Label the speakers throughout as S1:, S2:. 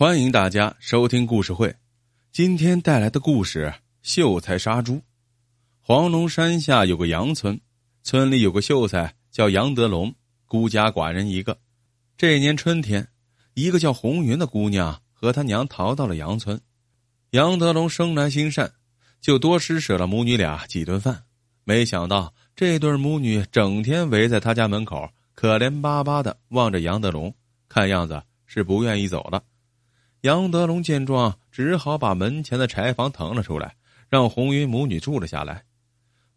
S1: 欢迎大家收听故事会，今天带来的故事《秀才杀猪》。黄龙山下有个杨村，村里有个秀才叫杨德龙，孤家寡人一个。这年春天，一个叫红云的姑娘和她娘逃到了杨村。杨德龙生来心善，就多施舍了母女俩几顿饭。没想到这对母女整天围在他家门口，可怜巴巴的望着杨德龙，看样子是不愿意走了。杨德龙见状，只好把门前的柴房腾了出来，让红云母女住了下来。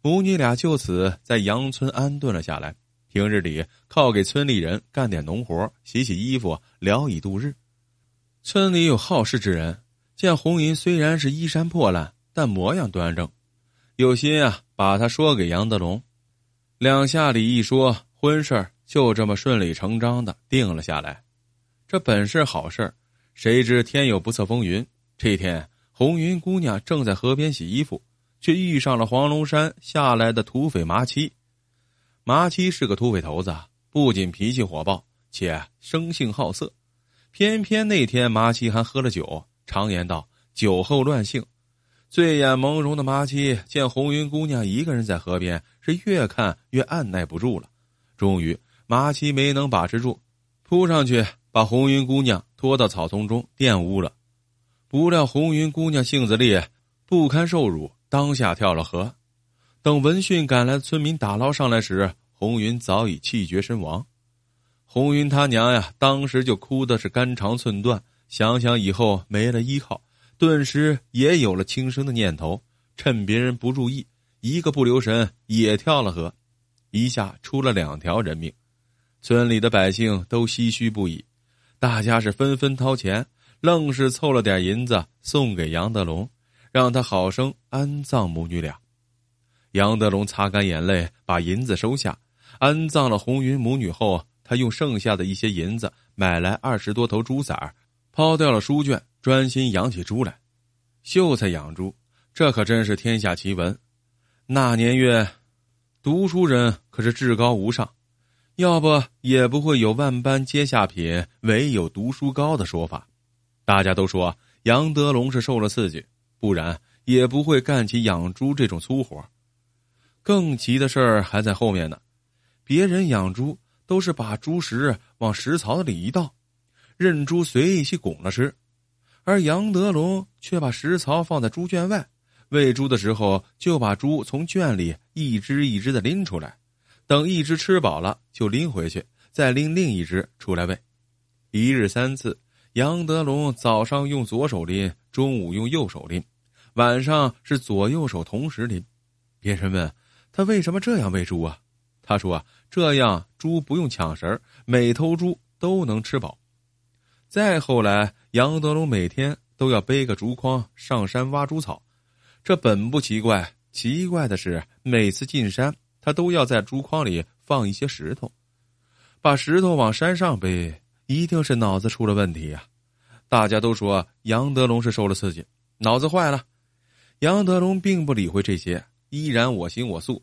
S1: 母女俩就此在杨村安顿了下来。平日里靠给村里人干点农活、洗洗衣服，聊以度日。村里有好事之人，见红云虽然是衣衫破烂，但模样端正，有心啊，把他说给杨德龙。两下里一说，婚事就这么顺理成章的定了下来。这本是好事谁知天有不测风云，这天红云姑娘正在河边洗衣服，却遇上了黄龙山下来的土匪麻七。麻七是个土匪头子，不仅脾气火爆，且生性好色。偏偏那天麻七还喝了酒，常言道“酒后乱性”。醉眼朦胧的麻七见红云姑娘一个人在河边，是越看越按耐不住了。终于，麻七没能把持住，扑上去。把红云姑娘拖到草丛中玷污了，不料红云姑娘性子烈，不堪受辱，当下跳了河。等闻讯赶来的村民打捞上来时，红云早已气绝身亡。红云他娘呀，当时就哭的是肝肠寸断，想想以后没了依靠，顿时也有了轻生的念头。趁别人不注意，一个不留神也跳了河，一下出了两条人命。村里的百姓都唏嘘不已。大家是纷纷掏钱，愣是凑了点银子送给杨德龙，让他好生安葬母女俩。杨德龙擦干眼泪，把银子收下，安葬了红云母女后，他用剩下的一些银子买来二十多头猪崽儿，抛掉了书卷，专心养起猪来。秀才养猪，这可真是天下奇闻。那年月，读书人可是至高无上。要不也不会有“万般皆下品，唯有读书高”的说法。大家都说杨德龙是受了刺激，不然也不会干起养猪这种粗活。更奇的事儿还在后面呢。别人养猪都是把猪食往食槽子里一倒，任猪随意去拱了吃，而杨德龙却把食槽放在猪圈外，喂猪的时候就把猪从圈里一只一只的拎出来。等一只吃饱了，就拎回去，再拎另一只出来喂。一日三次，杨德龙早上用左手拎，中午用右手拎，晚上是左右手同时拎。别人问他为什么这样喂猪啊？他说啊：“这样猪不用抢食每头猪都能吃饱。”再后来，杨德龙每天都要背个竹筐上山挖猪草，这本不奇怪，奇怪的是每次进山。他都要在竹筐里放一些石头，把石头往山上背，一定是脑子出了问题呀！大家都说杨德龙是受了刺激，脑子坏了。杨德龙并不理会这些，依然我行我素。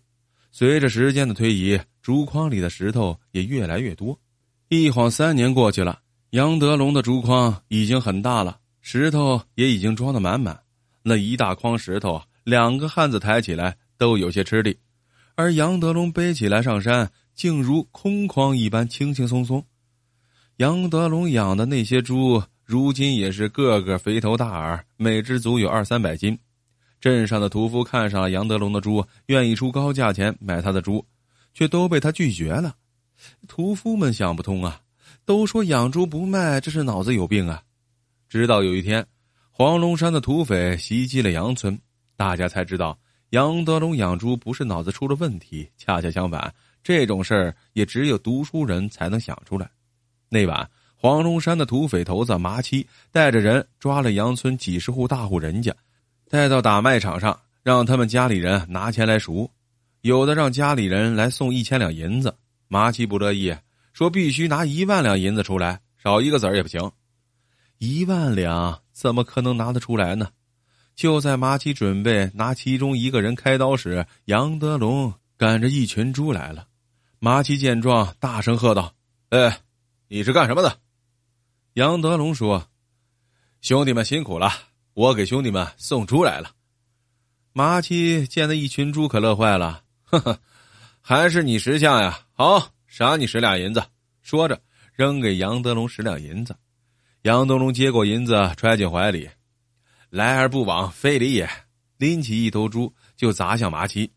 S1: 随着时间的推移，竹筐里的石头也越来越多。一晃三年过去了，杨德龙的竹筐已经很大了，石头也已经装得满满。那一大筐石头，两个汉子抬起来都有些吃力。而杨德龙背起来上山，竟如空筐一般轻轻松松。杨德龙养的那些猪，如今也是个个肥头大耳，每只足有二三百斤。镇上的屠夫看上了杨德龙的猪，愿意出高价钱买他的猪，却都被他拒绝了。屠夫们想不通啊，都说养猪不卖，这是脑子有病啊！直到有一天，黄龙山的土匪袭击了杨村，大家才知道。杨德龙养猪不是脑子出了问题，恰恰相反，这种事儿也只有读书人才能想出来。那晚，黄龙山的土匪头子麻七带着人抓了杨村几十户大户人家，带到打卖场上，让他们家里人拿钱来赎，有的让家里人来送一千两银子。麻七不乐意，说必须拿一万两银子出来，少一个子儿也不行。一万两怎么可能拿得出来呢？就在马七准备拿其中一个人开刀时，杨德龙赶着一群猪来了。马七见状，大声喝道：“哎，你是干什么的？”杨德龙说：“兄弟们辛苦了，我给兄弟们送猪来了。马七见那一群猪可乐坏了，呵呵，还是你识相呀！好，赏你十两银子。说着，扔给杨德龙十两银子。杨德龙接过银子，揣进怀里，来而不往非礼也。拎起一头猪就砸向马七。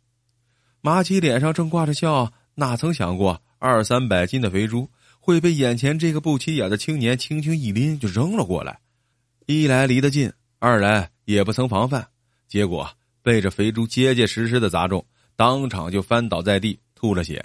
S1: 马七脸上正挂着笑，哪曾想过二三百斤的肥猪会被眼前这个不起眼的青年轻轻一拎就扔了过来。一来离得近，二来也不曾防范，结果。被这肥猪结结实实的砸中，当场就翻倒在地，吐了血。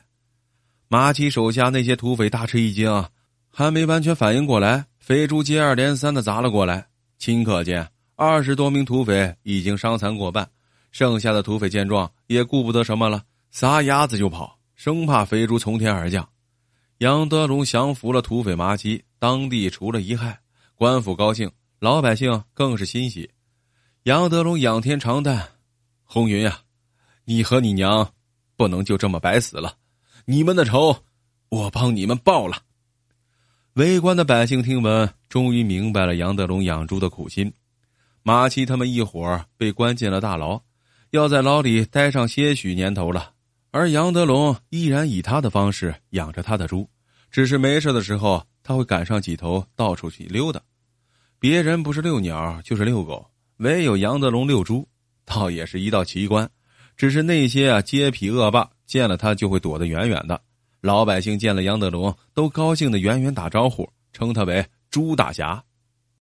S1: 马七手下那些土匪大吃一惊，还没完全反应过来，肥猪接二连三的砸了过来。顷刻间，二十多名土匪已经伤残过半，剩下的土匪见状也顾不得什么了，撒丫子就跑，生怕肥猪从天而降。杨德龙降服了土匪麻七，当地除了遗害，官府高兴，老百姓更是欣喜。杨德龙仰天长叹。红云呀，你和你娘不能就这么白死了，你们的仇我帮你们报了。围观的百姓听闻，终于明白了杨德龙养猪的苦心。马七他们一伙被关进了大牢，要在牢里待上些许年头了。而杨德龙依然以他的方式养着他的猪，只是没事的时候他会赶上几头到处去溜达。别人不是遛鸟就是遛狗，唯有杨德龙遛猪。倒也是一道奇观，只是那些啊街痞恶霸见了他就会躲得远远的，老百姓见了杨德龙都高兴的远远打招呼，称他为猪大侠。